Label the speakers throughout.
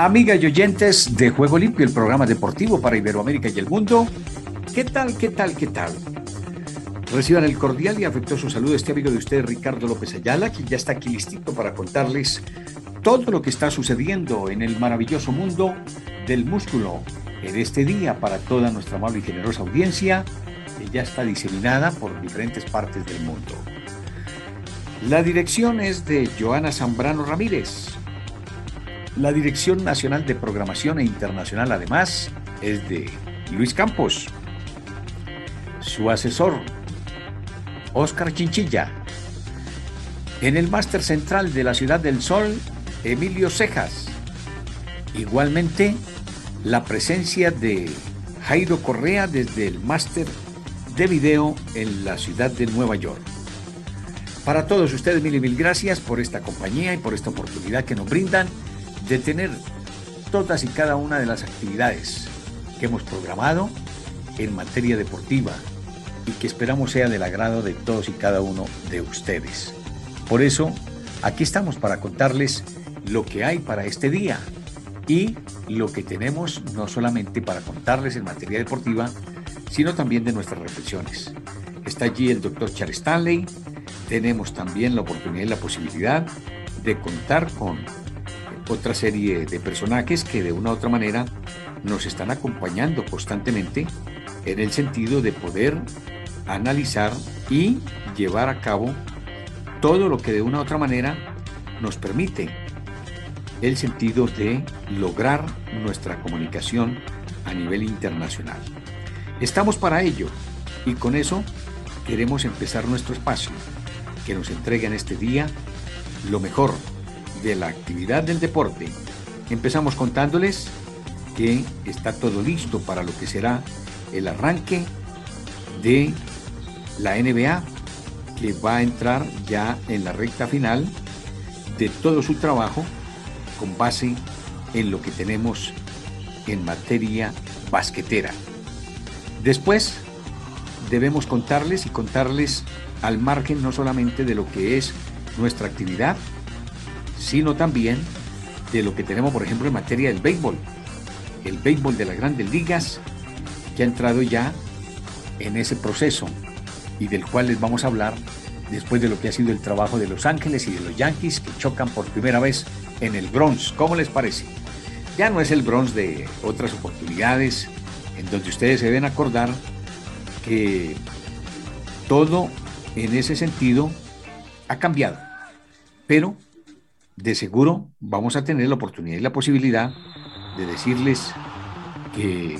Speaker 1: Amigas y oyentes de Juego Limpio, el programa deportivo para Iberoamérica y el mundo. ¿Qué tal, qué tal, qué tal? Reciban el cordial y afectuoso saludo este amigo de ustedes, Ricardo López Ayala, quien ya está aquí listito para contarles todo lo que está sucediendo en el maravilloso mundo del músculo en este día para toda nuestra amable y generosa audiencia que ya está diseminada por diferentes partes del mundo. La dirección es de Joana Zambrano Ramírez. La Dirección Nacional de Programación e Internacional, además, es de Luis Campos. Su asesor, Óscar Chinchilla. En el máster central de la Ciudad del Sol, Emilio Cejas. Igualmente, la presencia de Jairo Correa desde el máster de video en la ciudad de Nueva York. Para todos ustedes, mil y mil gracias por esta compañía y por esta oportunidad que nos brindan de tener todas y cada una de las actividades que hemos programado en materia deportiva y que esperamos sea del agrado de todos y cada uno de ustedes. Por eso, aquí estamos para contarles lo que hay para este día y lo que tenemos no solamente para contarles en materia deportiva, sino también de nuestras reflexiones. Está allí el doctor Charles Stanley, tenemos también la oportunidad y la posibilidad de contar con otra serie de personajes que de una u otra manera nos están acompañando constantemente en el sentido de poder analizar y llevar a cabo todo lo que de una u otra manera nos permite el sentido de lograr nuestra comunicación a nivel internacional. Estamos para ello y con eso queremos empezar nuestro espacio que nos entrega en este día lo mejor de la actividad del deporte. Empezamos contándoles que está todo listo para lo que será el arranque de la NBA, que va a entrar ya en la recta final de todo su trabajo con base en lo que tenemos en materia basquetera. Después debemos contarles y contarles al margen no solamente de lo que es nuestra actividad, sino también de lo que tenemos, por ejemplo, en materia del béisbol. El béisbol de las grandes ligas, que ha entrado ya en ese proceso y del cual les vamos a hablar después de lo que ha sido el trabajo de Los Ángeles y de los Yankees que chocan por primera vez en el Bronx. ¿Cómo les parece? Ya no es el Bronx de otras oportunidades en donde ustedes se deben acordar que todo en ese sentido ha cambiado. Pero de seguro vamos a tener la oportunidad y la posibilidad de decirles que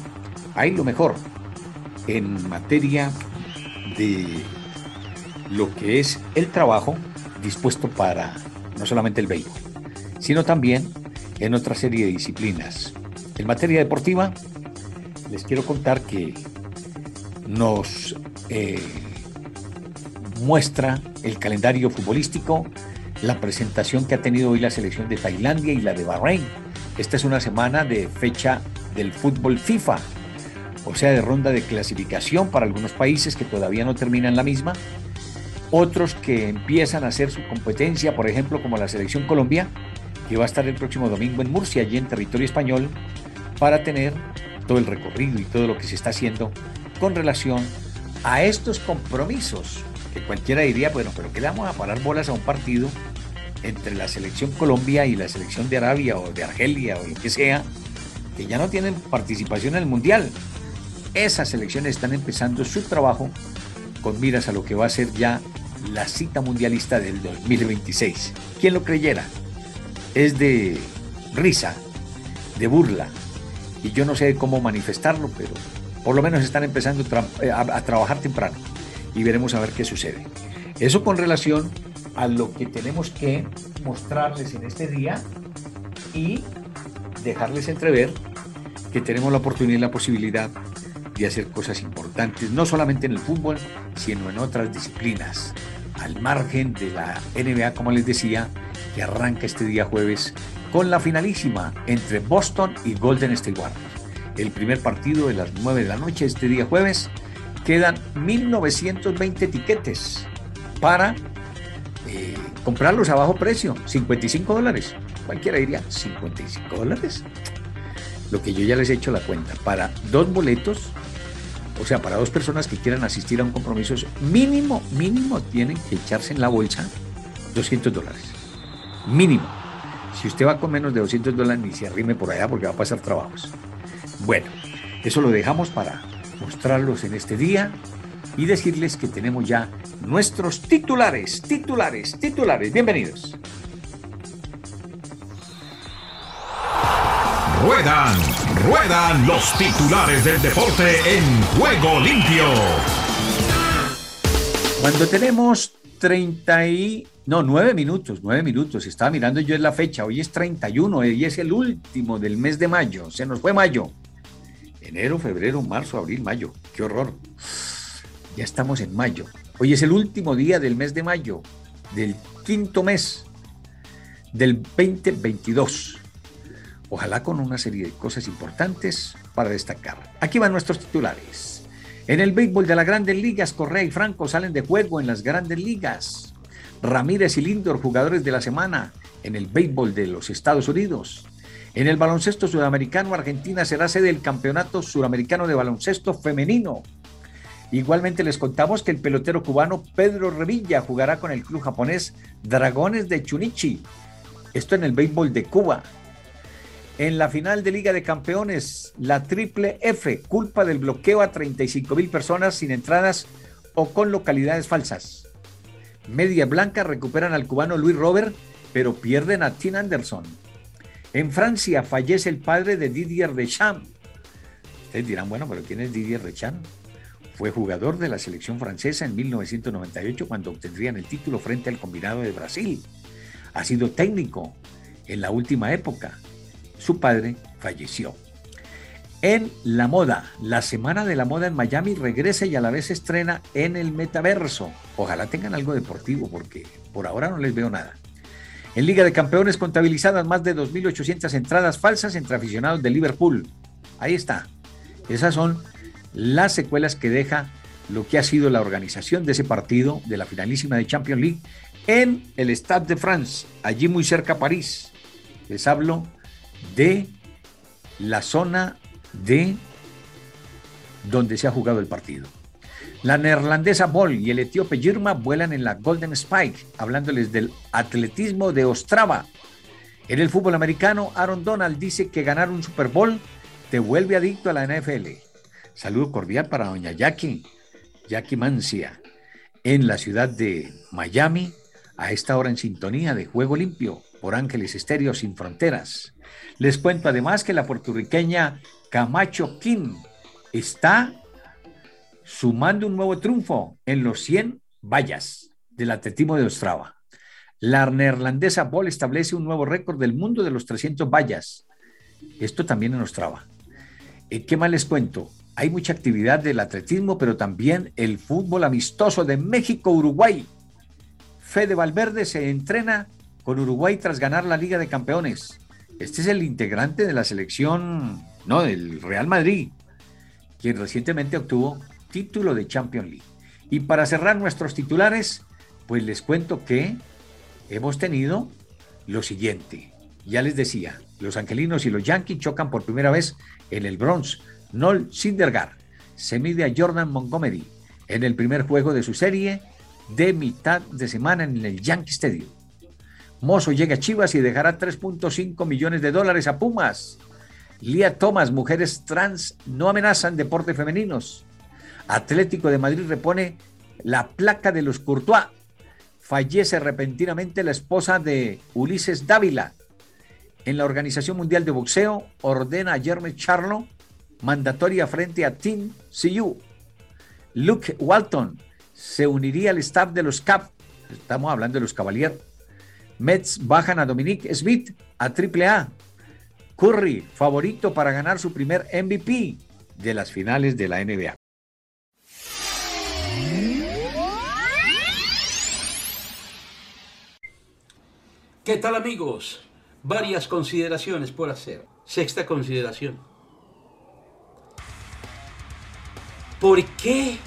Speaker 1: hay lo mejor en materia de lo que es el trabajo dispuesto para no solamente el béisbol, sino también en otra serie de disciplinas. En materia deportiva, les quiero contar que nos eh, muestra el calendario futbolístico la presentación que ha tenido hoy la selección de Tailandia y la de Bahrein. Esta es una semana de fecha del fútbol FIFA, o sea, de ronda de clasificación para algunos países que todavía no terminan la misma, otros que empiezan a hacer su competencia, por ejemplo, como la selección Colombia, que va a estar el próximo domingo en Murcia, allí en territorio español, para tener todo el recorrido y todo lo que se está haciendo con relación a estos compromisos que cualquiera diría, bueno, pero ¿qué le vamos a parar bolas a un partido entre la selección Colombia y la selección de Arabia o de Argelia o lo que sea, que ya no tienen participación en el Mundial? Esas selecciones están empezando su trabajo con miras a lo que va a ser ya la cita mundialista del 2026. ¿Quién lo creyera? Es de risa, de burla, y yo no sé cómo manifestarlo, pero por lo menos están empezando a, trabajar temprano y veremos a ver qué sucede. Eso con relación a lo que tenemos que mostrarles en este día y dejarles entrever que tenemos la oportunidad y la posibilidad de hacer cosas importantes, no solamente en el fútbol, sino en otras disciplinas, al margen de la NBA, como les decía, que arranca este día jueves con la finalísima entre Boston y Golden State Warriors. El primer partido de las 9 de la noche este día jueves. Quedan 1.920 etiquetes para eh, comprarlos a bajo precio, 55 dólares. Cualquiera diría, 55 dólares. Lo que yo ya les he hecho la cuenta. Para dos boletos, o sea, para dos personas que quieran asistir a un compromiso, mínimo, mínimo tienen que echarse en la bolsa 200 dólares. Mínimo. Si usted va con menos de 200 dólares, ni se arrime por allá porque va a pasar trabajos. Bueno, eso lo dejamos para mostrarlos en este día y decirles que tenemos ya nuestros titulares, titulares, titulares. Bienvenidos.
Speaker 2: Ruedan, ruedan los titulares del deporte en juego limpio.
Speaker 1: Cuando tenemos 30 y... No, 9 minutos, 9 minutos. Estaba mirando yo en la fecha. Hoy es 31 y es el último del mes de mayo. Se nos fue mayo. Enero, febrero, marzo, abril, mayo. Qué horror. Ya estamos en mayo. Hoy es el último día del mes de mayo, del quinto mes del 2022. Ojalá con una serie de cosas importantes para destacar. Aquí van nuestros titulares. En el béisbol de las grandes ligas, Correa y Franco salen de juego en las grandes ligas. Ramírez y Lindor, jugadores de la semana en el béisbol de los Estados Unidos. En el baloncesto sudamericano, Argentina será sede del Campeonato Sudamericano de Baloncesto Femenino. Igualmente les contamos que el pelotero cubano Pedro Revilla jugará con el club japonés Dragones de Chunichi. Esto en el béisbol de Cuba. En la final de Liga de Campeones, la Triple F culpa del bloqueo a 35 mil personas sin entradas o con localidades falsas. Media Blanca recuperan al cubano Luis Robert, pero pierden a Tim Anderson. En Francia fallece el padre de Didier Deschamps. Ustedes dirán, bueno, pero ¿quién es Didier Deschamps? Fue jugador de la selección francesa en 1998 cuando obtendrían el título frente al combinado de Brasil. Ha sido técnico en la última época. Su padre falleció. En la moda, la Semana de la Moda en Miami regresa y a la vez estrena en el metaverso. Ojalá tengan algo deportivo porque por ahora no les veo nada. En Liga de Campeones contabilizadas más de 2.800 entradas falsas entre aficionados de Liverpool. Ahí está. Esas son las secuelas que deja lo que ha sido la organización de ese partido de la finalísima de Champions League en el Stade de France, allí muy cerca a París. Les hablo de la zona de donde se ha jugado el partido. La neerlandesa Bol y el etíope Girma vuelan en la Golden Spike, hablándoles del atletismo de Ostrava. En el fútbol americano, Aaron Donald dice que ganar un Super Bowl te vuelve adicto a la NFL. Saludo cordial para doña Jackie, Jackie Mancia, en la ciudad de Miami, a esta hora en sintonía de Juego Limpio por Ángeles Estéreo Sin Fronteras. Les cuento además que la puertorriqueña Camacho King está sumando un nuevo triunfo en los 100 vallas del atletismo de Ostrava. La neerlandesa Ball establece un nuevo récord del mundo de los 300 vallas. Esto también en Ostrava. Eh, ¿Qué más les cuento? Hay mucha actividad del atletismo, pero también el fútbol amistoso de México-Uruguay. Fede Valverde se entrena con Uruguay tras ganar la Liga de Campeones. Este es el integrante de la selección, no, del Real Madrid, quien recientemente obtuvo título de Champions League. Y para cerrar nuestros titulares, pues les cuento que hemos tenido lo siguiente. Ya les decía, los angelinos y los yankees chocan por primera vez en el Bronx. Noel Sindergaard se mide a Jordan Montgomery en el primer juego de su serie de mitad de semana en el Yankee Stadium. Mozo llega a Chivas y dejará 3.5 millones de dólares a Pumas. Lía Thomas, mujeres trans no amenazan deportes femeninos. Atlético de Madrid repone la placa de los Courtois. Fallece repentinamente la esposa de Ulises Dávila. En la Organización Mundial de Boxeo ordena a Jeremy Charlo mandatoria frente a Team CU. Luke Walton se uniría al staff de los Cap. Estamos hablando de los Cavaliers. Mets bajan a Dominique Smith a AAA. Curry, favorito para ganar su primer MVP de las finales de la NBA.
Speaker 3: ¿Qué tal amigos? Varias consideraciones por hacer. Sexta consideración. ¿Por qué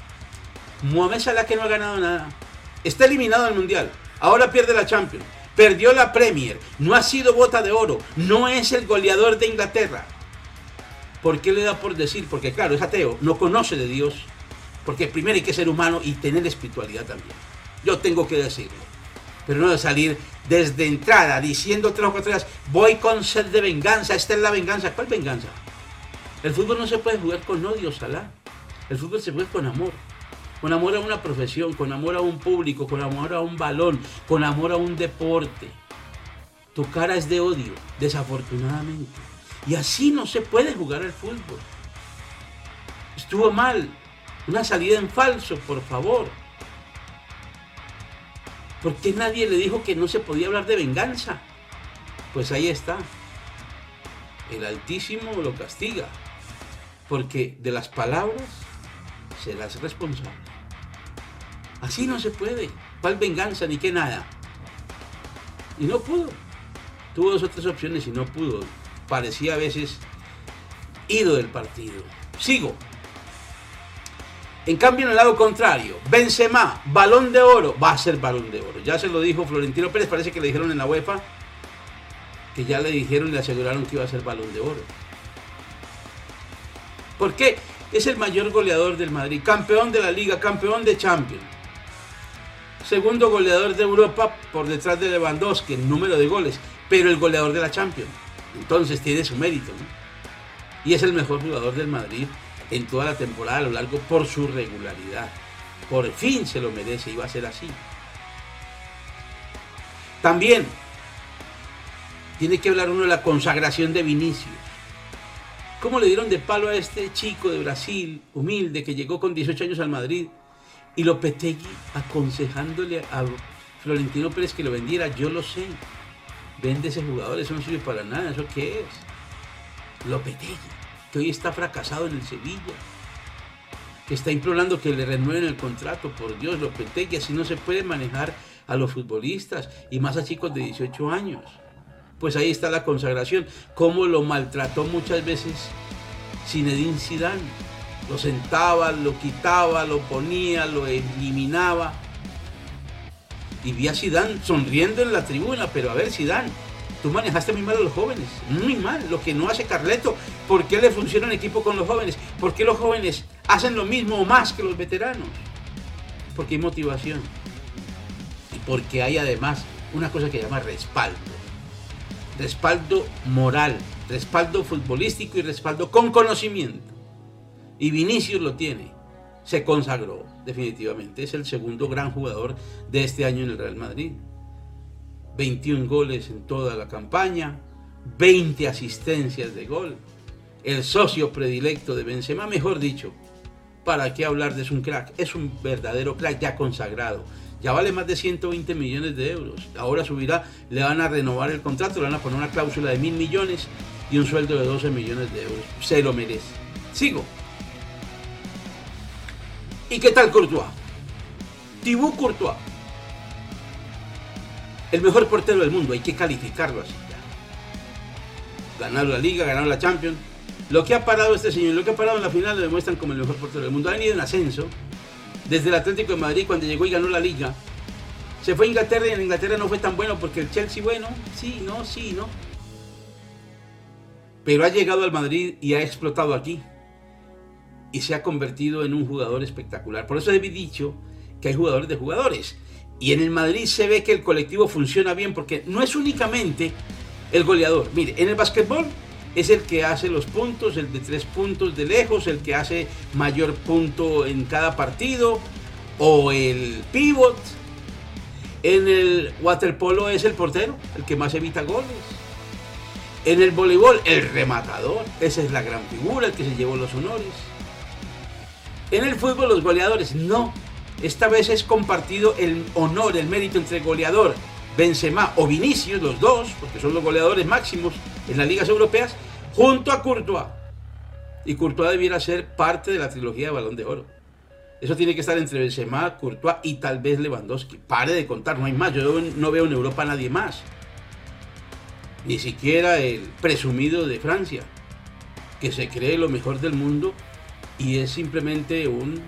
Speaker 3: Mohamed Salah que no ha ganado nada? Está eliminado del Mundial. Ahora pierde la Champions. Perdió la Premier. No ha sido bota de oro. No es el goleador de Inglaterra. ¿Por qué le da por decir? Porque claro, es ateo. No conoce de Dios. Porque primero hay que ser humano y tener espiritualidad también. Yo tengo que decirlo pero no de salir desde entrada diciendo tres o cuatro días, voy con sed de venganza, esta es la venganza. ¿Cuál venganza? El fútbol no se puede jugar con odio, Salah. El fútbol se juega con amor. Con amor a una profesión, con amor a un público, con amor a un balón, con amor a un deporte. Tu cara es de odio, desafortunadamente. Y así no se puede jugar al fútbol. Estuvo mal. Una salida en falso, por favor. ¿Por qué nadie le dijo que no se podía hablar de venganza? Pues ahí está. El Altísimo lo castiga. Porque de las palabras serás responsable. Así no se puede. ¿Cuál venganza ni qué nada? Y no pudo. Tuvo dos o tres opciones y no pudo. Parecía a veces ido del partido. Sigo. En cambio, en el lado contrario, Benzema, balón de oro, va a ser balón de oro. Ya se lo dijo Florentino Pérez, parece que le dijeron en la UEFA que ya le dijeron y le aseguraron que iba a ser balón de oro. ¿Por qué? Es el mayor goleador del Madrid, campeón de la liga, campeón de Champions. Segundo goleador de Europa por detrás de Lewandowski en número de goles, pero el goleador de la Champions. Entonces tiene su mérito. Y es el mejor jugador del Madrid en toda la temporada a lo largo por su regularidad. Por fin se lo merece y va a ser así. También tiene que hablar uno de la consagración de Vinicius. ¿Cómo le dieron de palo a este chico de Brasil, humilde, que llegó con 18 años al Madrid? Y Lopetegui aconsejándole a Florentino Pérez que lo vendiera. Yo lo sé. Vende ese jugador, eso no sirve para nada. ¿Eso qué es? Lopetegui que hoy está fracasado en el Sevilla, que está implorando que le renueven el contrato, por Dios, lo que así no se puede manejar a los futbolistas y más a chicos de 18 años. Pues ahí está la consagración, cómo lo maltrató muchas veces Zinedine Zidane. Lo sentaba, lo quitaba, lo ponía, lo eliminaba. Y vi a Zidane sonriendo en la tribuna, pero a ver, Zidane, Tú manejaste muy mal a los jóvenes, muy mal, lo que no hace Carleto. ¿Por qué le funciona un equipo con los jóvenes? ¿Por qué los jóvenes hacen lo mismo o más que los veteranos? Porque hay motivación. Y porque hay además una cosa que se llama respaldo. Respaldo moral, respaldo futbolístico y respaldo con conocimiento. Y Vinicius lo tiene. Se consagró definitivamente. Es el segundo gran jugador de este año en el Real Madrid. 21 goles en toda la campaña, 20 asistencias de gol. El socio predilecto de Benzema, mejor dicho, ¿para qué hablar de es un crack? Es un verdadero crack ya consagrado. Ya vale más de 120 millones de euros. Ahora subirá, le van a renovar el contrato, le van a poner una cláusula de mil millones y un sueldo de 12 millones de euros. Se lo merece. Sigo. ¿Y qué tal Courtois? Thibaut Courtois el mejor portero del mundo, hay que calificarlo así. Ganaron la liga, ganaron la Champions. Lo que ha parado este señor, lo que ha parado en la final lo demuestran como el mejor portero del mundo. Ha venido en ascenso desde el Atlético de Madrid cuando llegó y ganó la liga. Se fue a Inglaterra y en Inglaterra no fue tan bueno porque el Chelsea, bueno, sí, no, sí, no. Pero ha llegado al Madrid y ha explotado aquí. Y se ha convertido en un jugador espectacular. Por eso he dicho que hay jugadores de jugadores. Y en el Madrid se ve que el colectivo funciona bien porque no es únicamente el goleador. Mire, en el básquetbol es el que hace los puntos, el de tres puntos de lejos, el que hace mayor punto en cada partido, o el pivot. En el waterpolo es el portero, el que más evita goles. En el voleibol, el rematador, esa es la gran figura, el que se llevó los honores. En el fútbol, los goleadores, no, esta vez es compartido el honor, el mérito entre goleador Benzema o Vinicius, los dos, porque son los goleadores máximos, en las ligas europeas junto a Courtois. Y Courtois debiera ser parte de la trilogía de Balón de Oro. Eso tiene que estar entre Benzema, Courtois y tal vez Lewandowski. Pare de contar, no hay más. Yo no veo en Europa a nadie más. Ni siquiera el presumido de Francia, que se cree lo mejor del mundo y es simplemente un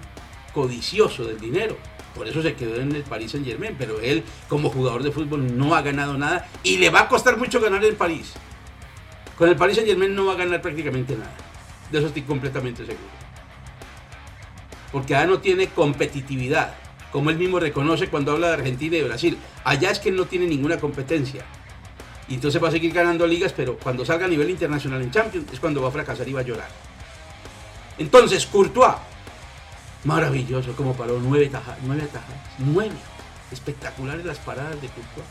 Speaker 3: codicioso del dinero. Por eso se quedó en el Paris Saint Germain. Pero él, como jugador de fútbol, no ha ganado nada y le va a costar mucho ganar en París. Con el Paris Saint Germain no va a ganar prácticamente nada. De eso estoy completamente seguro. Porque allá no tiene competitividad. Como él mismo reconoce cuando habla de Argentina y de Brasil. Allá es que no tiene ninguna competencia. Y entonces va a seguir ganando ligas, pero cuando salga a nivel internacional en Champions es cuando va a fracasar y va a llorar. Entonces, Courtois, maravilloso, como paró nueve tajas, nueve tajas, nueve. Espectaculares las paradas de Courtois.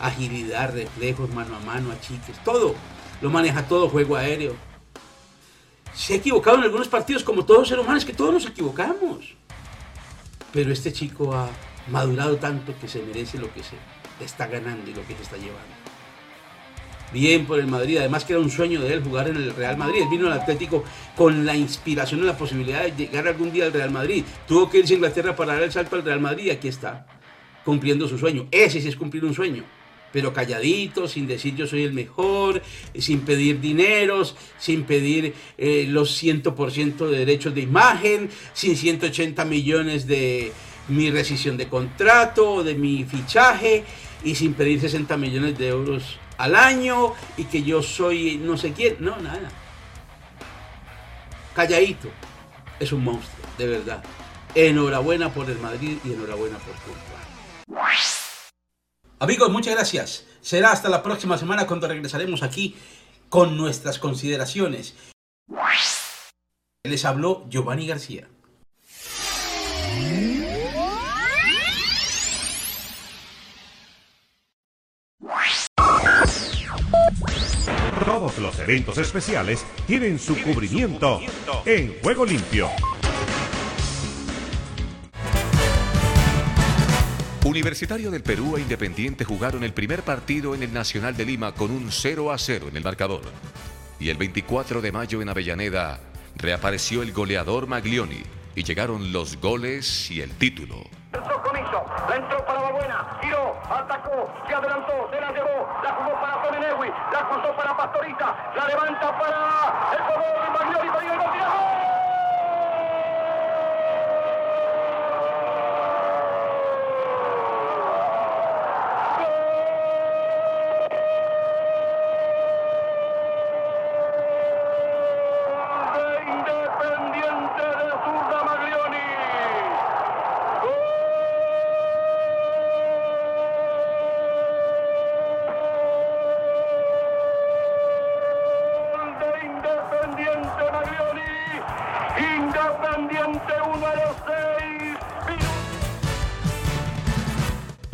Speaker 3: Agilidad, reflejos, mano a mano, achiques, todo. Lo maneja todo, juego aéreo. Se ha equivocado en algunos partidos, como todos seres humanos, que todos nos equivocamos. Pero este chico ha madurado tanto que se merece lo que se está ganando y lo que se está llevando bien por el Madrid. Además que era un sueño de él jugar en el Real Madrid. Él vino al Atlético con la inspiración y la posibilidad de llegar algún día al Real Madrid. Tuvo que irse a Inglaterra para dar el salto al Real Madrid y aquí está, cumpliendo su sueño. Ese sí es cumplir un sueño. Pero calladito, sin decir yo soy el mejor, sin pedir dineros, sin pedir eh, los 100% de derechos de imagen, sin 180 millones de mi rescisión de contrato, de mi fichaje y sin pedir 60 millones de euros al año y que yo soy no sé quién. No, nada. Calladito. Es un monstruo, de verdad. Enhorabuena por el Madrid y enhorabuena por Courtois. Amigos, muchas gracias. Será hasta la próxima semana cuando regresaremos aquí con nuestras consideraciones. Les habló Giovanni García.
Speaker 2: Los eventos especiales tienen su cubrimiento en Juego Limpio. Universitario del Perú e Independiente jugaron el primer partido en el Nacional de Lima con un 0 a 0 en el marcador. Y el 24 de mayo en Avellaneda reapareció el goleador Maglioni y llegaron los goles y el título.
Speaker 4: La entró para Babuena, giró, atacó, se adelantó, se la llevó, la jugó para Tony Newi, la cruzó para Pastorita, la levanta para el jugador Maglioni, para el gol,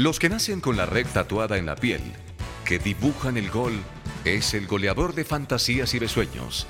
Speaker 2: Los que nacen con la red tatuada en la piel, que dibujan el gol, es el goleador de fantasías y de sueños.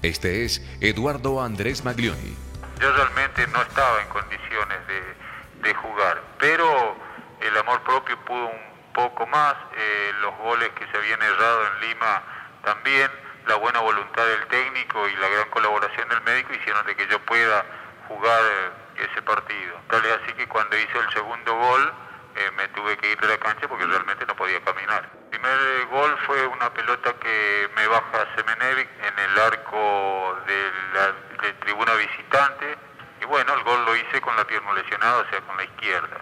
Speaker 2: Este es Eduardo Andrés Maglioni.
Speaker 5: Yo realmente no estaba en condiciones de, jugar, pero el amor propio pudo un poco más, eh, los goles que se habían errado en Lima también, la buena voluntad del técnico y la gran colaboración del médico hicieron de que yo pueda jugar eh, ese partido. Tal es así que cuando hice el segundo gol, eh, me tuve que ir de la cancha porque realmente no podía caminar. El primer eh, gol fue una pelota que me baja Semenevic en el arco de la tribuna visitante y bueno, el gol lo hice con la pierna lesionada, o sea, con la izquierda.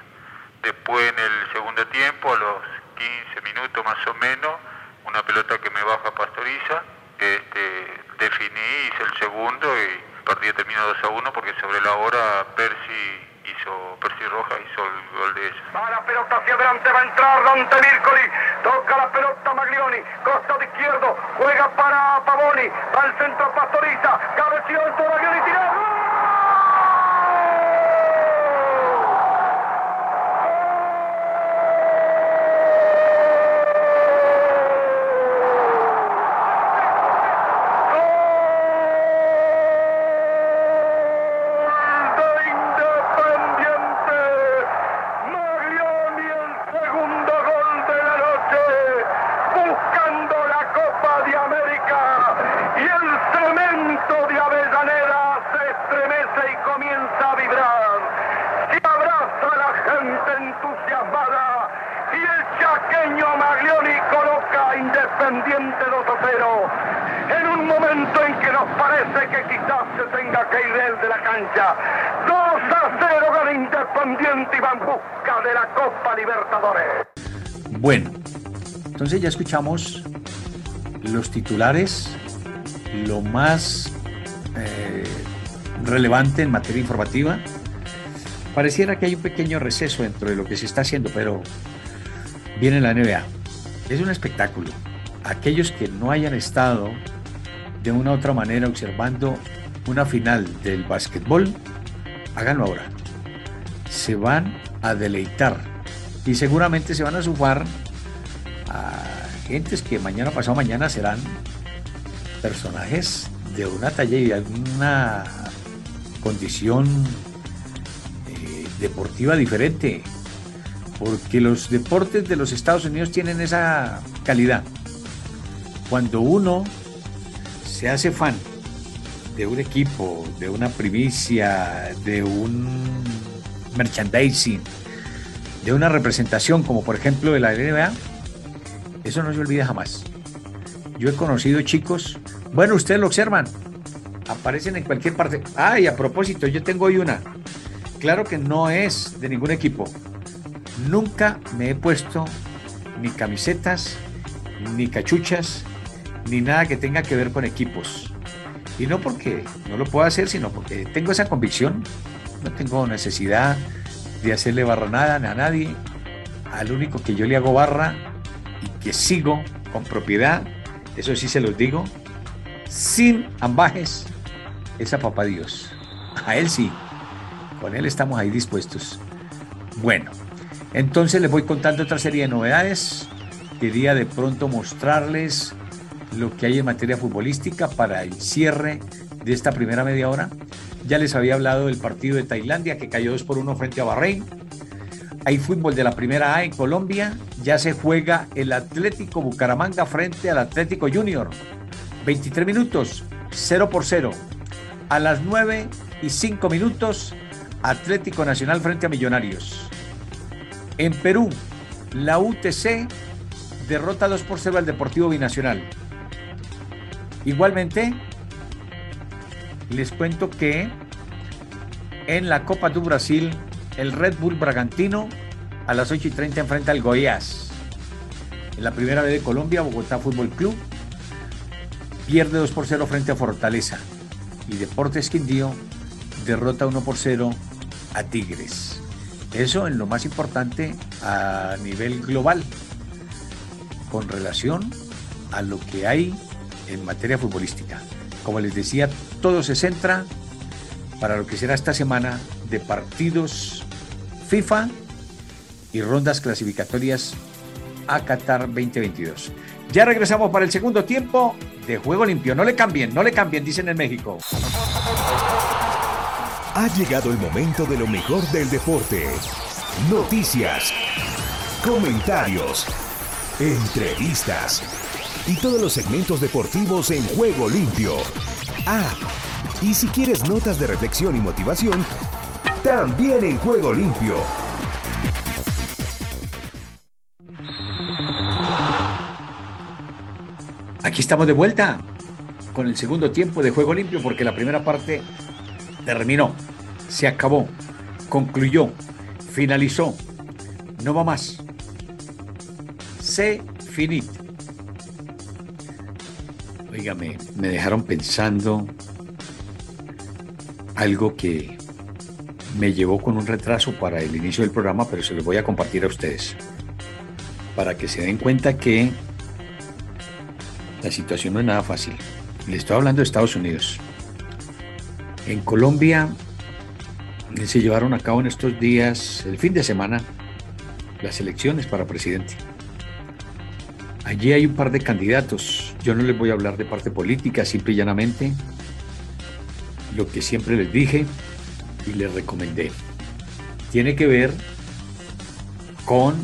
Speaker 5: Después en el segundo tiempo, a los 15 minutos más o menos, una pelota que me baja Pastoriza, este, definí, hice el segundo y el partido terminó 2 a 1 porque sobre la hora Percy hizo Percy Roja, hizo el gol de ella.
Speaker 4: Va la pelota hacia adelante, va a entrar Dante Mircoli, toca la pelota Maglioni, costado izquierdo, juega para Pavoni, va al centro Pastoriza, cabeció el Maglioni, tiró. En busca de la Copa Libertadores.
Speaker 1: Bueno, entonces ya escuchamos los titulares, lo más eh, relevante en materia informativa. Pareciera que hay un pequeño receso dentro de lo que se está haciendo, pero viene la NBA. Es un espectáculo. Aquellos que no hayan estado de una u otra manera observando una final del básquetbol, háganlo ahora. Se van a deleitar y seguramente se van a sufar a gentes que mañana pasado mañana serán personajes de una talla y de una condición eh, deportiva diferente, porque los deportes de los Estados Unidos tienen esa calidad. Cuando uno se hace fan de un equipo, de una primicia, de un merchandising, de una representación como por ejemplo de la NBA, eso no se olvida jamás. Yo he conocido chicos, bueno, ustedes lo observan, aparecen en cualquier parte. Ay, a propósito, yo tengo hoy una. Claro que no es de ningún equipo. Nunca me he puesto ni camisetas, ni cachuchas, ni nada que tenga que ver con equipos. Y no porque no lo puedo hacer, sino porque tengo esa convicción. No tengo necesidad de hacerle barra nada a nadie. Al único que yo le hago barra y que sigo con propiedad, eso sí se los digo, sin ambajes, es a Papá Dios. A Él sí, con Él estamos ahí dispuestos. Bueno, entonces les voy contando otra serie de novedades. Quería de pronto mostrarles lo que hay en materia futbolística para el cierre de esta primera media hora. Ya les había hablado del partido de Tailandia que cayó 2 por 1 frente a Bahrein. Hay fútbol de la primera A en Colombia. Ya se juega el Atlético Bucaramanga frente al Atlético Junior. 23 minutos, 0 por 0. A las 9 y 5 minutos, Atlético Nacional frente a Millonarios. En Perú, la UTC derrota 2 por 0 al Deportivo Binacional. Igualmente, les cuento que en la Copa do Brasil, el Red Bull Bragantino a las 8 y 30 enfrenta al Goiás. En la primera vez de Colombia, Bogotá Fútbol Club pierde 2 por 0 frente a Fortaleza. Y Deportes Quindío derrota 1 por 0 a Tigres. Eso en lo más importante a nivel global, con relación a lo que hay en materia futbolística. Como les decía, todo se centra para lo que será esta semana de partidos FIFA y rondas clasificatorias a Qatar 2022. Ya regresamos para el segundo tiempo de Juego Limpio. No le cambien, no le cambien, dicen en México.
Speaker 2: Ha llegado el momento de lo mejor del deporte. Noticias, comentarios, entrevistas y todos los segmentos deportivos en juego limpio. Ah, y si quieres notas de reflexión y motivación, también en juego limpio.
Speaker 1: Aquí estamos de vuelta con el segundo tiempo de juego limpio porque la primera parte terminó, se acabó, concluyó, finalizó, no va más. Se finit. Oígame, me dejaron pensando algo que me llevó con un retraso para el inicio del programa, pero se lo voy a compartir a ustedes. Para que se den cuenta que la situación no es nada fácil. Le estoy hablando de Estados Unidos. En Colombia se llevaron a cabo en estos días, el fin de semana, las elecciones para presidente. Allí hay un par de candidatos. Yo no les voy a hablar de parte política, simple y llanamente. Lo que siempre les dije y les recomendé. Tiene que ver con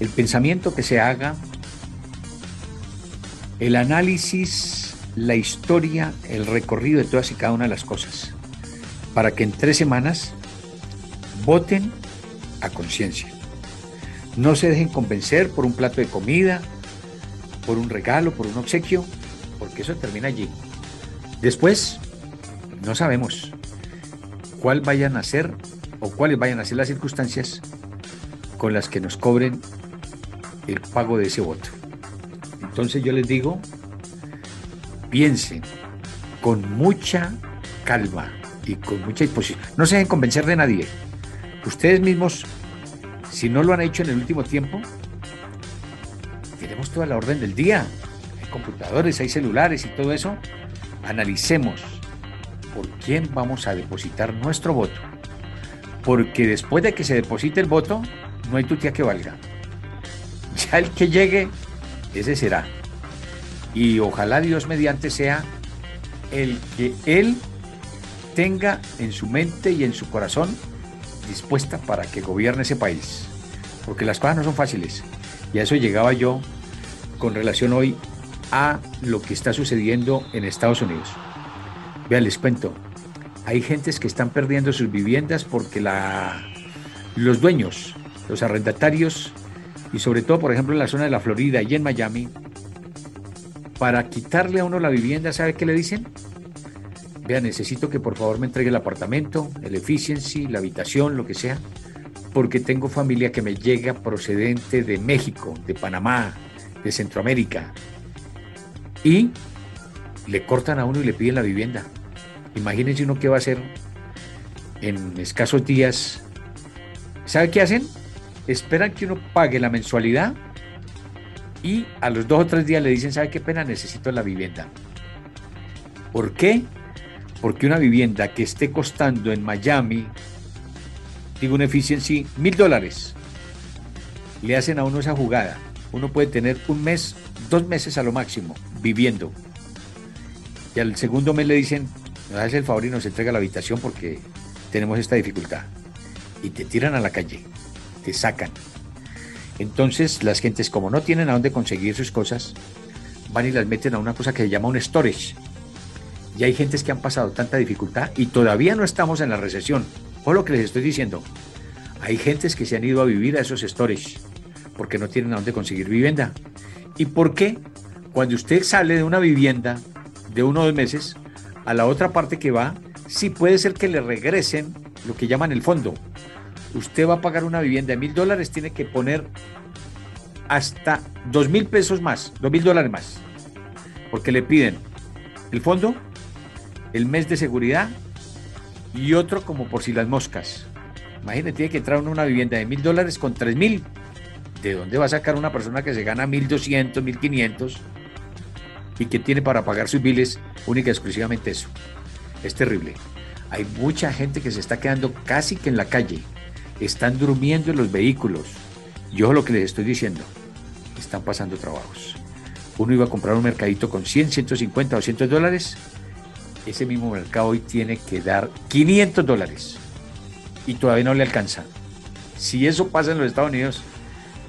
Speaker 1: el pensamiento que se haga, el análisis, la historia, el recorrido de todas y cada una de las cosas, para que en tres semanas voten a conciencia No se dejen convencer por un plato de comida, por un regalo, por un obsequio, porque eso termina allí. Después, no sabemos cuál vayan a ser o cuáles vayan a ser las circunstancias con las que nos cobren el pago de ese voto. Entonces yo les digo, piensen con mucha calma y con mucha disposición. No se dejen convencer de nadie. Ustedes mismos, si no lo han hecho en el último tiempo, tenemos toda la orden del día. Hay computadores, hay celulares y todo eso. Analicemos por quién vamos a depositar nuestro voto. Porque después de que se deposite el voto, no hay tutía que valga. Ya el que llegue, ese será. Y ojalá Dios mediante sea el que Él tenga en su mente y en su corazón dispuesta para que gobierne ese país. Porque las cosas no son fáciles. Y a eso llegaba yo con relación hoy a lo que está sucediendo en Estados Unidos. Vean, les cuento. Hay gentes que están perdiendo sus viviendas porque la, los dueños, los arrendatarios, y sobre todo, por ejemplo, en la zona de la Florida y en Miami, para quitarle a uno la vivienda, ¿sabe qué le dicen? Vea, necesito que por favor me entregue el apartamento, el efficiency, la habitación, lo que sea, porque tengo familia que me llega procedente de México, de Panamá, de Centroamérica. Y le cortan a uno y le piden la vivienda. Imagínense uno qué va a hacer en escasos días. ¿Sabe qué hacen? Esperan que uno pague la mensualidad y a los dos o tres días le dicen, ¿sabe qué pena? Necesito la vivienda. ¿Por qué? Porque una vivienda que esté costando en Miami, digo un efficiency, mil dólares, le hacen a uno esa jugada. Uno puede tener un mes, dos meses a lo máximo, viviendo. Y al segundo mes le dicen, nos hace el favor y nos entrega la habitación porque tenemos esta dificultad. Y te tiran a la calle, te sacan. Entonces las gentes como no tienen a dónde conseguir sus cosas, van y las meten a una cosa que se llama un storage y hay gentes que han pasado tanta dificultad y todavía no estamos en la recesión. O lo que les estoy diciendo. Hay gentes que se han ido a vivir a esos storage porque no tienen a dónde conseguir vivienda. ¿Y por qué? Cuando usted sale de una vivienda de uno o dos meses a la otra parte que va, sí puede ser que le regresen lo que llaman el fondo. Usted va a pagar una vivienda de mil dólares, tiene que poner hasta dos mil pesos más, dos mil dólares más, porque le piden el fondo, el mes de seguridad y otro como por si las moscas. Imagínate, tiene que entrar en una vivienda de mil dólares con tres mil. ¿De dónde va a sacar una persona que se gana mil doscientos, mil quinientos y que tiene para pagar sus biles única y exclusivamente eso? Es terrible. Hay mucha gente que se está quedando casi que en la calle. Están durmiendo en los vehículos. Yo lo que les estoy diciendo, están pasando trabajos. Uno iba a comprar un mercadito con 100, 150, 200 dólares ese mismo mercado hoy tiene que dar 500 dólares y todavía no le alcanza. Si eso pasa en los Estados Unidos,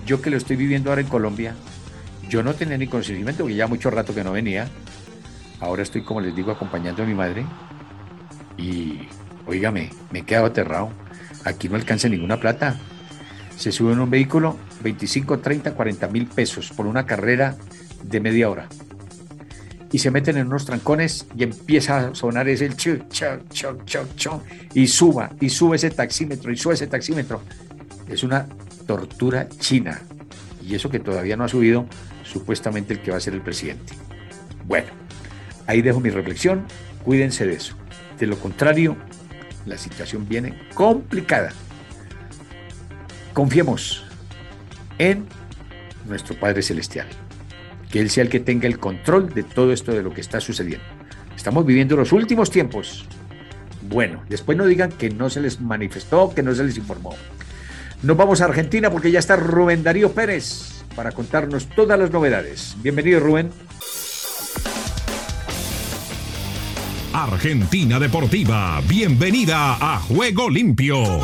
Speaker 1: yo que lo estoy viviendo ahora en Colombia, yo no tenía ni conocimiento, porque ya mucho rato que no venía. Ahora estoy, como les digo, acompañando a mi madre. Y, oígame, me he quedado aterrado. Aquí no alcanza ninguna plata. Se sube en un vehículo 25, 30, 40 mil pesos por una carrera de media hora y se meten en unos trancones y empieza a sonar ese el chu, y suba, y sube ese taxímetro, y sube ese taxímetro. Es una tortura china. Y eso que todavía no ha subido supuestamente el que va a ser el presidente. Bueno, ahí dejo mi reflexión. Cuídense de eso. De lo contrario, la situación viene complicada. Confiemos en nuestro Padre Celestial que Él sea el que tenga el control de todo esto de lo que está sucediendo. Estamos viviendo los últimos tiempos. Bueno, después no digan que no se les manifestó, que no se les informó. Nos vamos a Argentina porque ya está Rubén Darío Pérez para contarnos todas las novedades. Bienvenido, Rubén.
Speaker 2: Argentina Deportiva, bienvenida a Juego Limpio.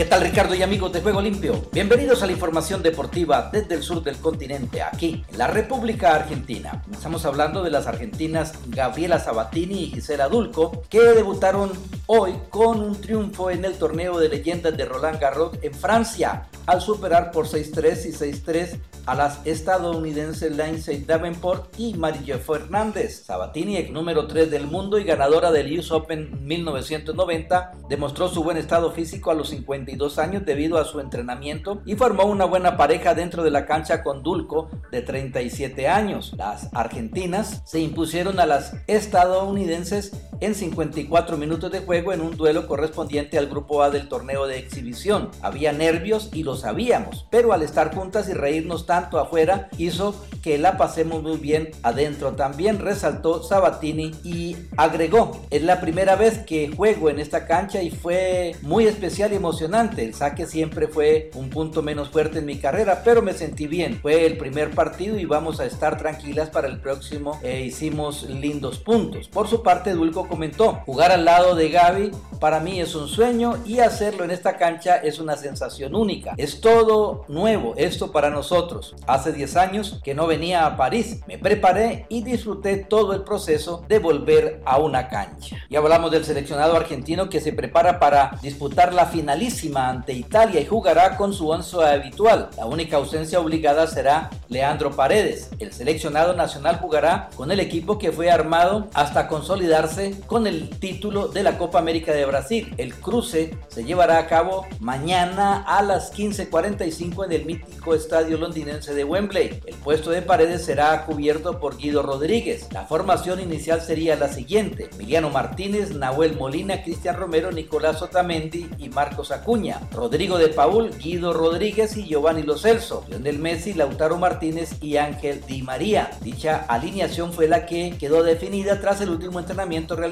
Speaker 6: ¿Qué tal Ricardo y amigos de Juego Limpio? Bienvenidos a la información deportiva desde el sur del continente, aquí en la República Argentina. Estamos hablando de las argentinas Gabriela Sabatini y Gisela Dulco, que debutaron hoy con un triunfo en el torneo de leyendas de Roland Garros en Francia, al superar por 6-3 y 6-3 a las estadounidenses Lindsay Davenport y Marillo Fernández. Sabatini, ex número 3 del mundo y ganadora del US Open 1990, demostró su buen estado físico a los 52 años debido a su entrenamiento y formó una buena pareja dentro de la cancha con Dulco de 37 años. Las argentinas se impusieron a las estadounidenses en 54 minutos de juego en un duelo correspondiente al grupo A del torneo de exhibición. Había nervios y lo sabíamos, pero al estar juntas y reírnos tanto afuera hizo que la pasemos muy bien adentro. También resaltó Sabatini y agregó, es la primera vez que juego en esta cancha y fue muy especial y emocionante. El saque siempre fue un punto menos fuerte en mi carrera, pero me sentí bien. Fue el primer partido y vamos a estar tranquilas para el próximo. E hicimos lindos puntos. Por su parte, Dulco comentó, jugar al lado de Gaby para mí es un sueño y hacerlo en esta cancha es una sensación única. Es todo nuevo esto para nosotros. Hace 10 años que no venía a París, me preparé y disfruté todo el proceso de volver a una cancha. Y hablamos del seleccionado argentino que se prepara para disputar la finalísima ante Italia y jugará con su once habitual. La única ausencia obligada será Leandro Paredes. El seleccionado nacional jugará con el equipo que fue armado hasta consolidarse con el título de la Copa América de Brasil. El cruce se llevará a cabo mañana a las 15:45 en el mítico estadio londinense de Wembley. El puesto de paredes será cubierto por Guido Rodríguez. La formación inicial sería la siguiente: Emiliano Martínez, Nahuel Molina, Cristian Romero, Nicolás Otamendi y Marcos Acuña. Rodrigo de Paul, Guido Rodríguez y Giovanni Lo Celso. Lionel Messi, Lautaro Martínez y Ángel Di María. Dicha alineación fue la que quedó definida tras el último entrenamiento realizado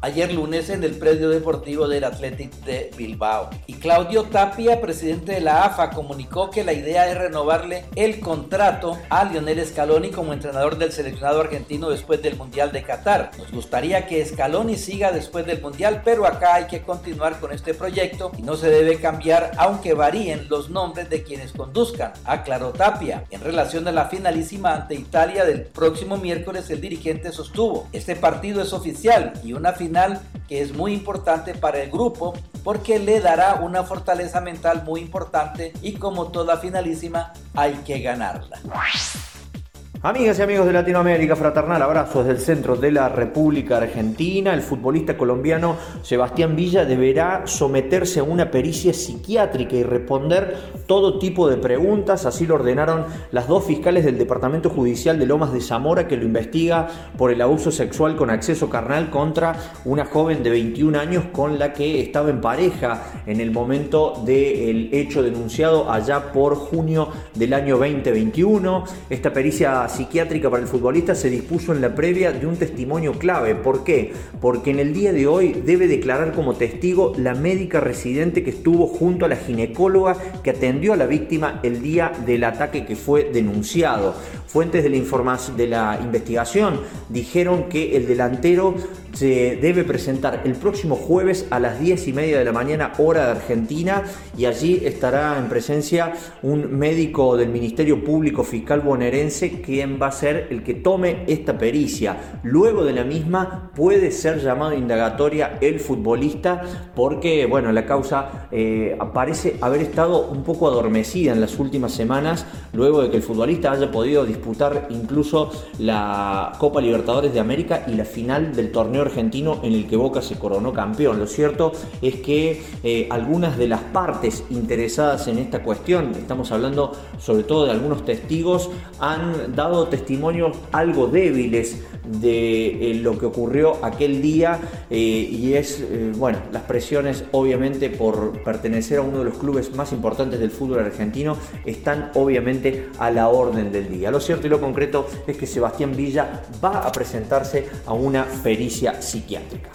Speaker 6: ayer lunes en el predio deportivo del Athletic de Bilbao. Y Claudio Tapia, presidente de la AFA, comunicó que la idea es renovarle el contrato a Lionel Scaloni como entrenador del seleccionado argentino después del Mundial de Qatar. Nos gustaría que Scaloni siga después del Mundial, pero acá hay que continuar con este proyecto y no se debe cambiar aunque varíen los nombres de quienes conduzcan, aclaró Tapia. En relación a la finalísima ante Italia del próximo miércoles, el dirigente sostuvo, este partido es oficial y una final que es muy importante para el grupo porque le dará una fortaleza mental muy importante y como toda finalísima hay que ganarla.
Speaker 7: Amigas y amigos de Latinoamérica, fraternal abrazos del centro de la República Argentina. El futbolista colombiano Sebastián Villa deberá someterse a una pericia psiquiátrica y responder todo tipo de preguntas. Así lo ordenaron las dos fiscales del Departamento Judicial de Lomas de Zamora que lo investiga por el abuso sexual con acceso carnal contra una joven de 21 años con la que estaba en pareja en el momento del hecho denunciado allá por junio del año 2021. Esta pericia psiquiátrica para el futbolista se dispuso en la previa de un testimonio clave. ¿Por qué? Porque en el día de hoy debe declarar como testigo la médica residente que estuvo junto a la ginecóloga que atendió a la víctima el día del ataque que fue denunciado. Fuentes de la, de la investigación dijeron que el delantero se debe presentar el próximo jueves a las 10 y media de la mañana hora de Argentina y allí estará en presencia un médico del Ministerio Público Fiscal bonaerense quien va a ser el que tome esta pericia. Luego de la misma puede ser llamado indagatoria el futbolista porque bueno, la causa eh, parece haber estado un poco adormecida en las últimas semanas luego de que el futbolista haya podido disputar incluso la Copa Libertadores de América y la final del torneo argentino en el que Boca se coronó campeón. Lo cierto es que eh, algunas de las partes interesadas en esta cuestión, estamos hablando sobre todo de algunos testigos, han dado testimonios algo débiles de eh, lo que ocurrió aquel día eh, y es, bueno, las presiones obviamente por pertenecer a uno de los clubes más importantes del fútbol argentino están obviamente a la orden del día. Lo y lo concreto es que Sebastián Villa va a presentarse a una pericia psiquiátrica.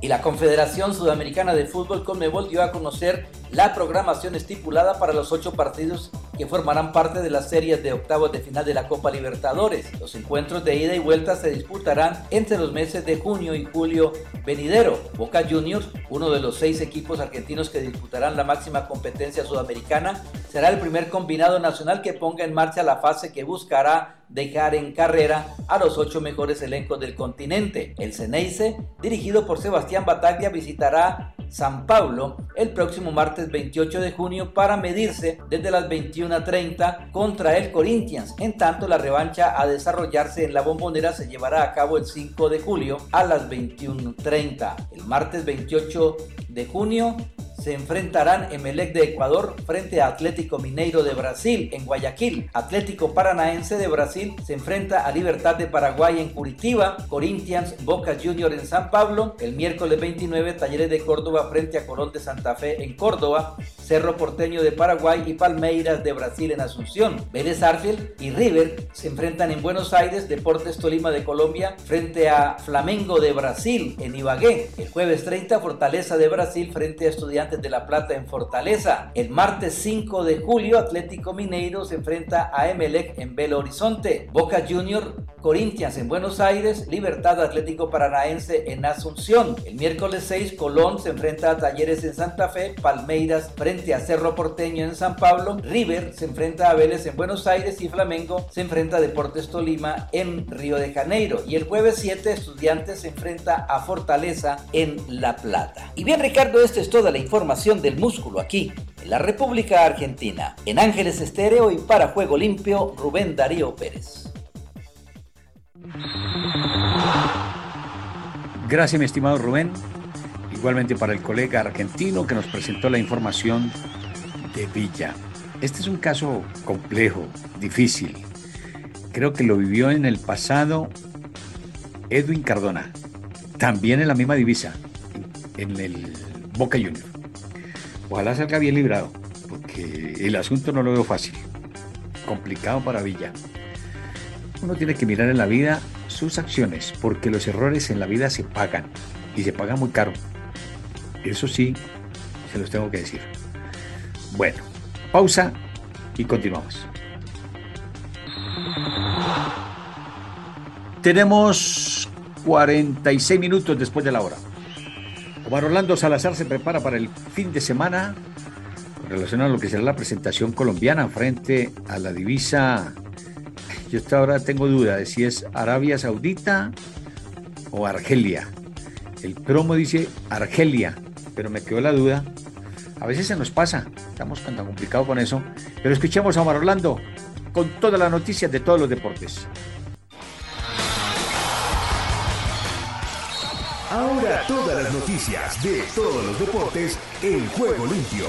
Speaker 6: Y la Confederación Sudamericana de Fútbol Conmebol dio a conocer la programación estipulada para los ocho partidos que formarán parte de las series de octavos de final de la Copa Libertadores. Los encuentros de ida y vuelta se disputarán entre los meses de junio y julio venidero. Boca Juniors, uno de los seis equipos argentinos que disputarán la máxima competencia sudamericana, será el primer combinado nacional que ponga en marcha la fase que buscará dejar en carrera a los ocho mejores elencos del continente. El Ceneice, dirigido por Sebastián Bataglia, visitará San Pablo el próximo martes 28 de junio para medirse desde las 21.30 contra el Corinthians. En tanto, la revancha a desarrollarse en la bombonera se llevará a cabo el 5 de julio a las 21.30. El martes 28 de junio se enfrentarán Emelec de Ecuador frente a Atlético Mineiro de Brasil en Guayaquil. Atlético Paranaense de Brasil se enfrenta a Libertad de Paraguay en Curitiba. Corinthians Boca Junior en San Pablo. El miércoles 29 Talleres de Córdoba frente a Colón de Santa Fe en Córdoba. Cerro Porteño de Paraguay y Palmeiras de Brasil en Asunción. Vélez Arfield y River se enfrentan en Buenos Aires. Deportes Tolima de Colombia frente a Flamengo de Brasil en Ibagué. El jueves 30 Fortaleza de Brasil frente a Estudiantes de La Plata en Fortaleza. El martes 5 de julio, Atlético Mineiro se enfrenta a Emelec en Belo Horizonte. Boca Junior, Corinthians en Buenos Aires, Libertad Atlético Paranaense en Asunción. El miércoles 6, Colón se enfrenta a Talleres en Santa Fe, Palmeiras frente a Cerro Porteño en San Pablo, River se enfrenta a Vélez en Buenos Aires y Flamengo se enfrenta a Deportes Tolima en Río de Janeiro. Y el jueves 7, Estudiantes se enfrenta a Fortaleza en La Plata. Y bien, Ricardo, esta es toda la información información del músculo aquí, en la República Argentina. En Ángeles Estéreo y para Juego Limpio, Rubén Darío Pérez.
Speaker 1: Gracias, mi estimado Rubén. Igualmente para el colega argentino que nos presentó la información de Villa. Este es un caso complejo, difícil. Creo que lo vivió en el pasado Edwin Cardona, también en la misma divisa, en el Boca Juniors. Ojalá salga bien librado, porque el asunto no lo veo fácil. Complicado para Villa. Uno tiene que mirar en la vida sus acciones, porque los errores en la vida se pagan y se pagan muy caro. Eso sí, se los tengo que decir. Bueno, pausa y continuamos. Tenemos 46 minutos después de la hora. Omar Orlando Salazar se prepara para el fin de semana relacionado a lo que será la presentación colombiana frente a la divisa. Yo hasta ahora tengo duda de si es Arabia Saudita o Argelia. El promo dice Argelia, pero me quedó la duda. A veces se nos pasa, estamos tan complicados con eso. Pero escuchemos a Omar Orlando con todas las noticias de todos los deportes.
Speaker 2: Ahora todas las noticias de todos los deportes en juego limpio.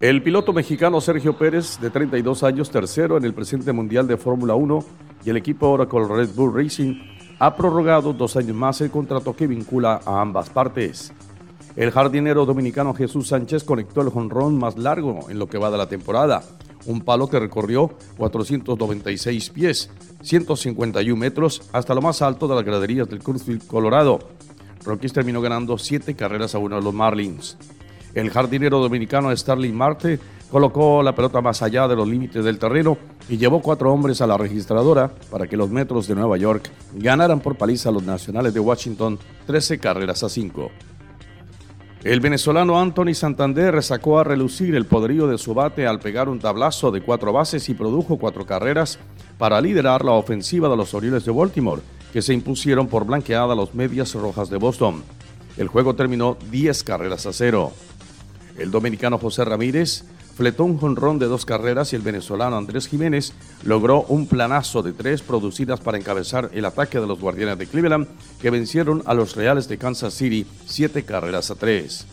Speaker 8: El piloto mexicano Sergio Pérez, de 32 años, tercero en el presente mundial de Fórmula 1, y el equipo Oracle Red Bull Racing ha prorrogado dos años más el contrato que vincula a ambas partes. El jardinero dominicano Jesús Sánchez conectó el jonrón más largo en lo que va de la temporada, un palo que recorrió 496 pies, 151 metros, hasta lo más alto de las graderías del Cruzfield, Colorado. Rockies terminó ganando siete carreras a uno de los Marlins. El jardinero dominicano Starling Marte colocó la pelota más allá de los límites del terreno y llevó cuatro hombres a la registradora para que los Metros de Nueva York ganaran por paliza a los Nacionales de Washington 13 carreras a 5. El venezolano Anthony Santander sacó a relucir el poderío de su bate al pegar un tablazo de cuatro bases y produjo cuatro carreras para liderar la ofensiva de los Orioles de Baltimore, que se impusieron por blanqueada a los Medias Rojas de Boston. El juego terminó 10 carreras a cero. El dominicano José Ramírez fletó un jonrón de dos carreras y el venezolano Andrés Jiménez logró un planazo de tres producidas para encabezar el ataque de los Guardianes de Cleveland que vencieron a los Reales de Kansas City siete carreras a tres.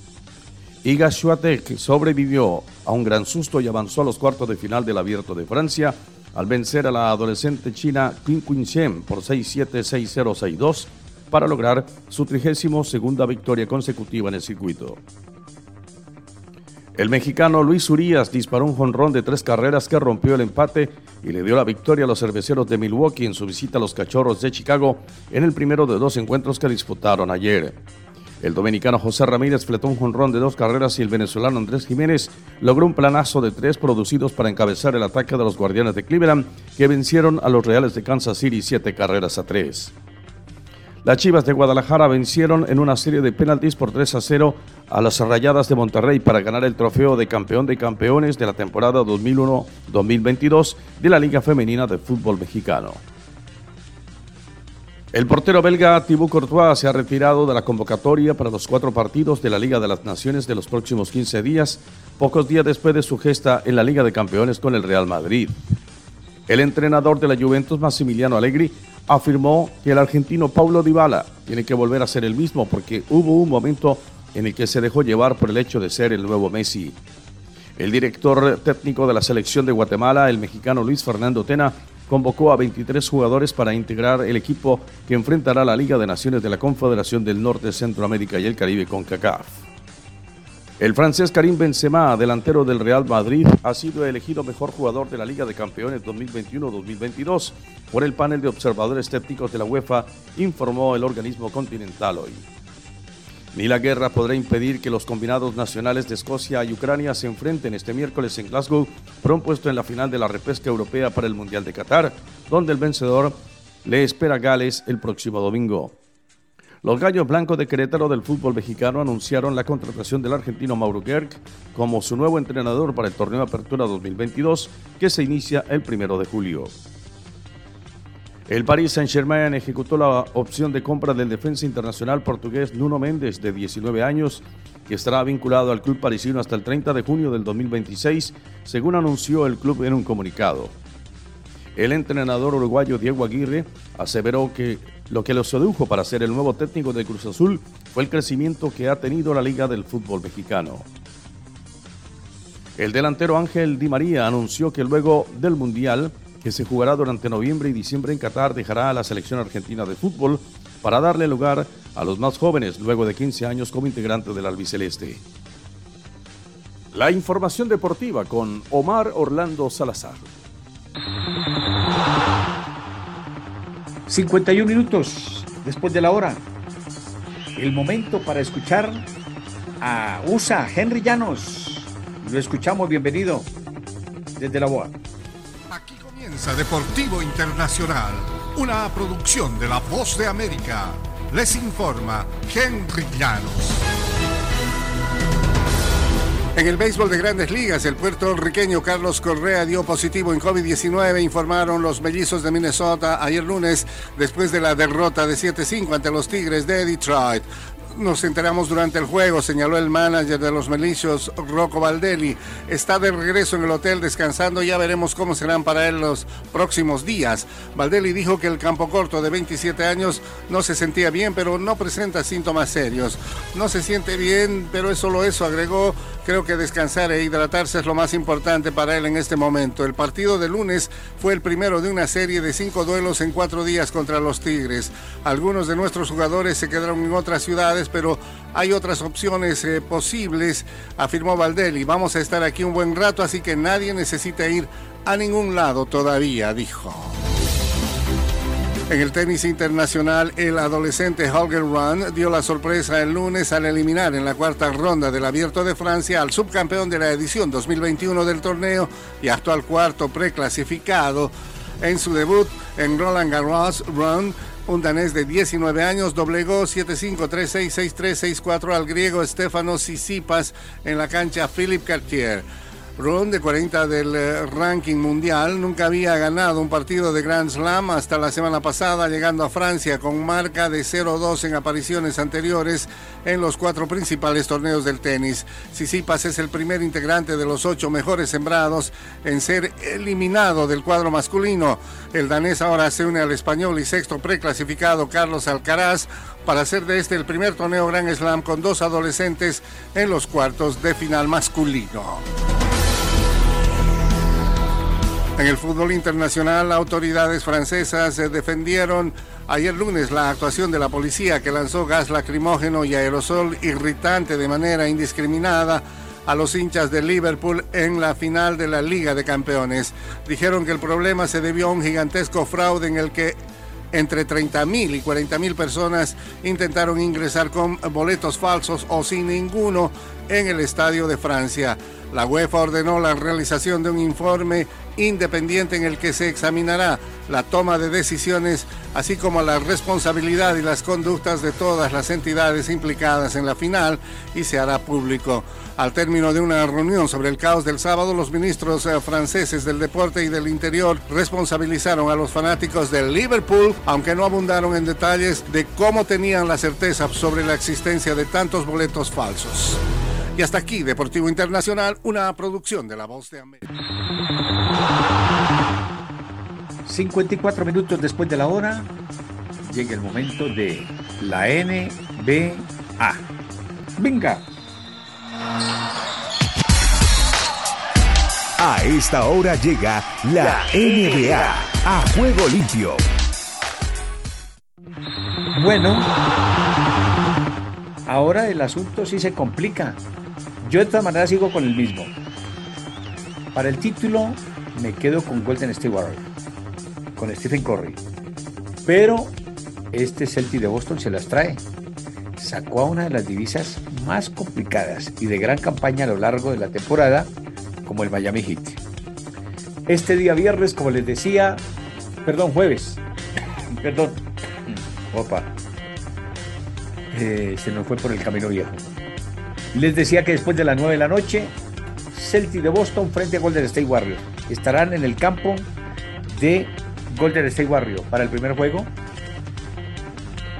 Speaker 8: Iga Swiatek sobrevivió a un gran susto y avanzó a los cuartos de final del Abierto de Francia al vencer a la adolescente china Qin Qin por 6-7, 6-0, 6-2 para lograr su trigésimo segunda victoria consecutiva en el circuito. El mexicano Luis Urias disparó un jonrón de tres carreras que rompió el empate y le dio la victoria a los cerveceros de Milwaukee en su visita a los Cachorros de Chicago en el primero de dos encuentros que disputaron ayer. El dominicano José Ramírez fletó un jonrón de dos carreras y el venezolano Andrés Jiménez logró un planazo de tres producidos para encabezar el ataque de los Guardianes de Cleveland, que vencieron a los Reales de Kansas City siete carreras a tres. Las Chivas de Guadalajara vencieron en una serie de penaltis por 3 a 0 a las Rayadas de Monterrey para ganar el trofeo de campeón de campeones de la temporada 2001-2022 de la Liga Femenina de Fútbol Mexicano. El portero belga Thibaut Courtois se ha retirado de la convocatoria para los cuatro partidos de la Liga de las Naciones de los próximos 15 días, pocos días después de su gesta en la Liga de Campeones con el Real Madrid. El entrenador de la Juventus, Massimiliano Allegri, afirmó que el argentino Paulo Dybala tiene que volver a ser el mismo porque hubo un momento en el que se dejó llevar por el hecho de ser el nuevo Messi. El director técnico de la selección de Guatemala, el mexicano Luis Fernando Tena, convocó a 23 jugadores para integrar el equipo que enfrentará la Liga de Naciones de la Confederación del Norte, Centroamérica y el Caribe con CACAF. El francés Karim Benzema, delantero del Real Madrid, ha sido elegido mejor jugador de la Liga de Campeones 2021-2022 por el panel de observadores técnicos de la UEFA, informó el organismo continental hoy. Ni la guerra podrá impedir que los combinados nacionales de Escocia y Ucrania se enfrenten este miércoles en Glasgow por un puesto en la final de la repesca europea para el Mundial de Qatar, donde el vencedor le espera a Gales el próximo domingo. Los Gallos Blancos de Querétaro del fútbol mexicano anunciaron la contratación del argentino Mauro Gerg como su nuevo entrenador para el torneo Apertura 2022 que se inicia el primero de julio. El Paris Saint-Germain ejecutó la opción de compra del defensa internacional portugués Nuno Méndez, de 19 años, que estará vinculado al club parisino hasta el 30 de junio del 2026, según anunció el club en un comunicado. El entrenador uruguayo Diego Aguirre aseveró que lo que lo sedujo para ser el nuevo técnico de Cruz Azul fue el crecimiento que ha tenido la Liga del Fútbol Mexicano. El delantero Ángel Di María anunció que luego del Mundial, que se jugará durante noviembre y diciembre en Qatar, dejará a la selección argentina de fútbol para darle lugar a los más jóvenes luego de 15 años como integrante del albiceleste. La información deportiva con Omar Orlando Salazar.
Speaker 1: 51 minutos después de la hora. El momento para escuchar a USA Henry Llanos. Lo escuchamos, bienvenido desde la BOA.
Speaker 9: Aquí comienza Deportivo Internacional, una producción de La Voz de América. Les informa Henry Llanos. En el béisbol de grandes ligas, el puertorriqueño Carlos Correa dio positivo en COVID-19, informaron los mellizos de Minnesota ayer lunes después de la derrota de 7-5 ante los Tigres de Detroit nos enteramos durante el juego, señaló el manager de los Melicios, Rocco Valdelli. Está de regreso en el hotel descansando, ya veremos cómo serán para él los próximos días. Valdelli dijo que el campo corto de 27 años no se sentía bien, pero no presenta síntomas serios. No se siente bien, pero es solo eso, agregó. Creo que descansar e hidratarse es lo más importante para él en este momento. El partido de lunes fue el primero de una serie de cinco duelos en cuatro días contra los Tigres. Algunos de nuestros jugadores se quedaron en otras ciudades pero hay otras opciones eh, posibles, afirmó Valdelli. Vamos a estar aquí un buen rato, así que nadie necesita ir a ningún lado todavía, dijo. En el tenis internacional, el adolescente Holger Run dio la sorpresa el lunes al eliminar en la cuarta ronda del Abierto de Francia al subcampeón de la edición 2021 del torneo y actual cuarto preclasificado. En su debut en Roland Garros, Run un danés de 19 años doblegó 7-5-3-6-6-3-6-4 al griego Stefano Sisipas en la cancha Philippe Cartier. Ron, de 40 del eh, ranking mundial, nunca había ganado un partido de Grand Slam hasta la semana pasada, llegando a Francia con marca de 0-2 en apariciones anteriores en los cuatro principales torneos del tenis. Sisipas es el primer integrante de los ocho mejores sembrados en ser eliminado del cuadro masculino. El danés ahora se une al español y sexto preclasificado Carlos Alcaraz para hacer de este el primer torneo Grand Slam con dos adolescentes en los cuartos de final masculino. En el fútbol internacional, autoridades francesas defendieron ayer lunes la actuación de la policía que lanzó gas lacrimógeno y aerosol irritante de manera indiscriminada a los hinchas de Liverpool en la final de la Liga de Campeones. Dijeron que el problema se debió a un gigantesco fraude en el que Entre 30.000 y 40.000 personas intentaron ingresar con boletos falsos o sin ninguno en el Estadio de Francia. La UEFA ordenó la realización de un informe independiente en el que se examinará la toma de decisiones, así como la responsabilidad y las conductas de todas las entidades implicadas en la final y se hará público. Al término de una reunión sobre el caos del sábado, los ministros eh, franceses del deporte y del interior responsabilizaron a los fanáticos del Liverpool, aunque no abundaron en detalles de cómo tenían la certeza sobre la existencia de tantos boletos falsos. Y hasta aquí, Deportivo Internacional, una producción de La Voz de América.
Speaker 1: 54 minutos después de la hora, llega el momento de la NBA. Venga.
Speaker 2: A esta hora llega la NBA a juego limpio.
Speaker 1: Bueno, ahora el asunto sí se complica. Yo de todas maneras sigo con el mismo. Para el título me quedo con Golden State Warriors, con Stephen Curry. Pero este Celtic de Boston se las trae. Sacó a una de las divisas más complicadas y de gran campaña a lo largo de la temporada, como el Miami Heat. Este día viernes, como les decía, perdón, jueves, perdón, opa, eh, se nos fue por el camino viejo. Les decía que después de las 9 de la noche, Celtic de Boston frente a Golden State Warriors. Estarán en el campo de Golden State Warriors para el primer juego.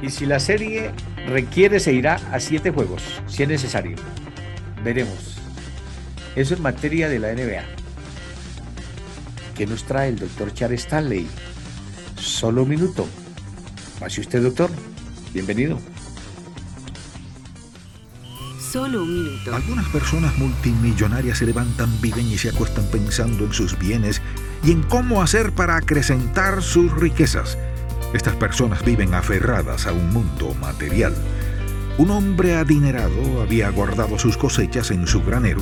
Speaker 1: Y si la serie requiere, se irá a 7 juegos, si es necesario. Veremos. Eso en materia de la NBA. ¿Qué nos trae el doctor Charles Stanley? Solo un minuto. Pase usted, doctor. Bienvenido.
Speaker 10: Algunas personas multimillonarias se levantan, viven y se acuestan pensando en sus bienes y en cómo hacer para acrecentar sus riquezas. Estas personas viven aferradas a un mundo material. Un hombre adinerado había guardado sus cosechas en su granero,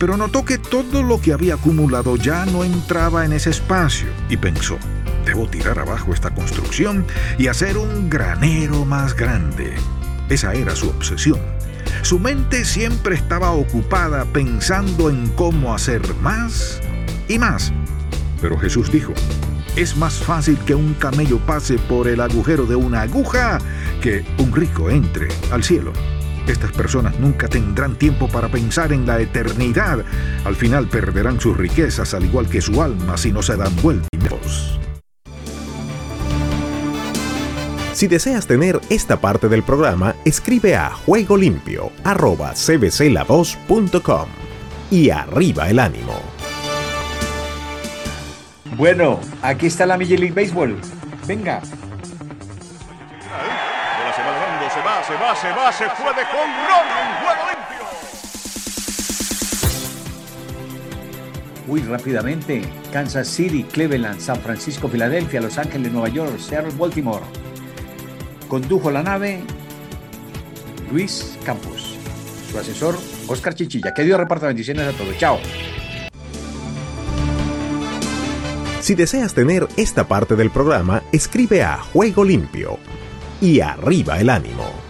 Speaker 10: pero notó que todo lo que había acumulado ya no entraba en ese espacio y pensó, debo tirar abajo esta construcción y hacer un granero más grande. Esa era su obsesión. Su mente siempre estaba ocupada pensando en cómo hacer más y más. Pero Jesús dijo, es más fácil que un camello pase por el agujero de una aguja que un rico entre al cielo. Estas personas nunca tendrán tiempo para pensar en la eternidad. Al final perderán sus riquezas al igual que su alma si no se dan vueltas.
Speaker 2: Si deseas tener esta parte del programa, escribe a juegolimpio.cbcla2.com y arriba el ánimo.
Speaker 1: Bueno, aquí está la Major League Baseball. Venga.
Speaker 11: Ahora se va se va, se va, se va, se puede con Ron en juego limpio.
Speaker 1: Muy rápidamente, Kansas City, Cleveland, San Francisco, Filadelfia, Los Ángeles, Nueva York, Seattle, Baltimore. Condujo la nave Luis Campos. Su asesor, Oscar Chichilla. Que Dios reparta bendiciones a todos. Chao.
Speaker 2: Si deseas tener esta parte del programa, escribe a Juego Limpio y arriba el ánimo.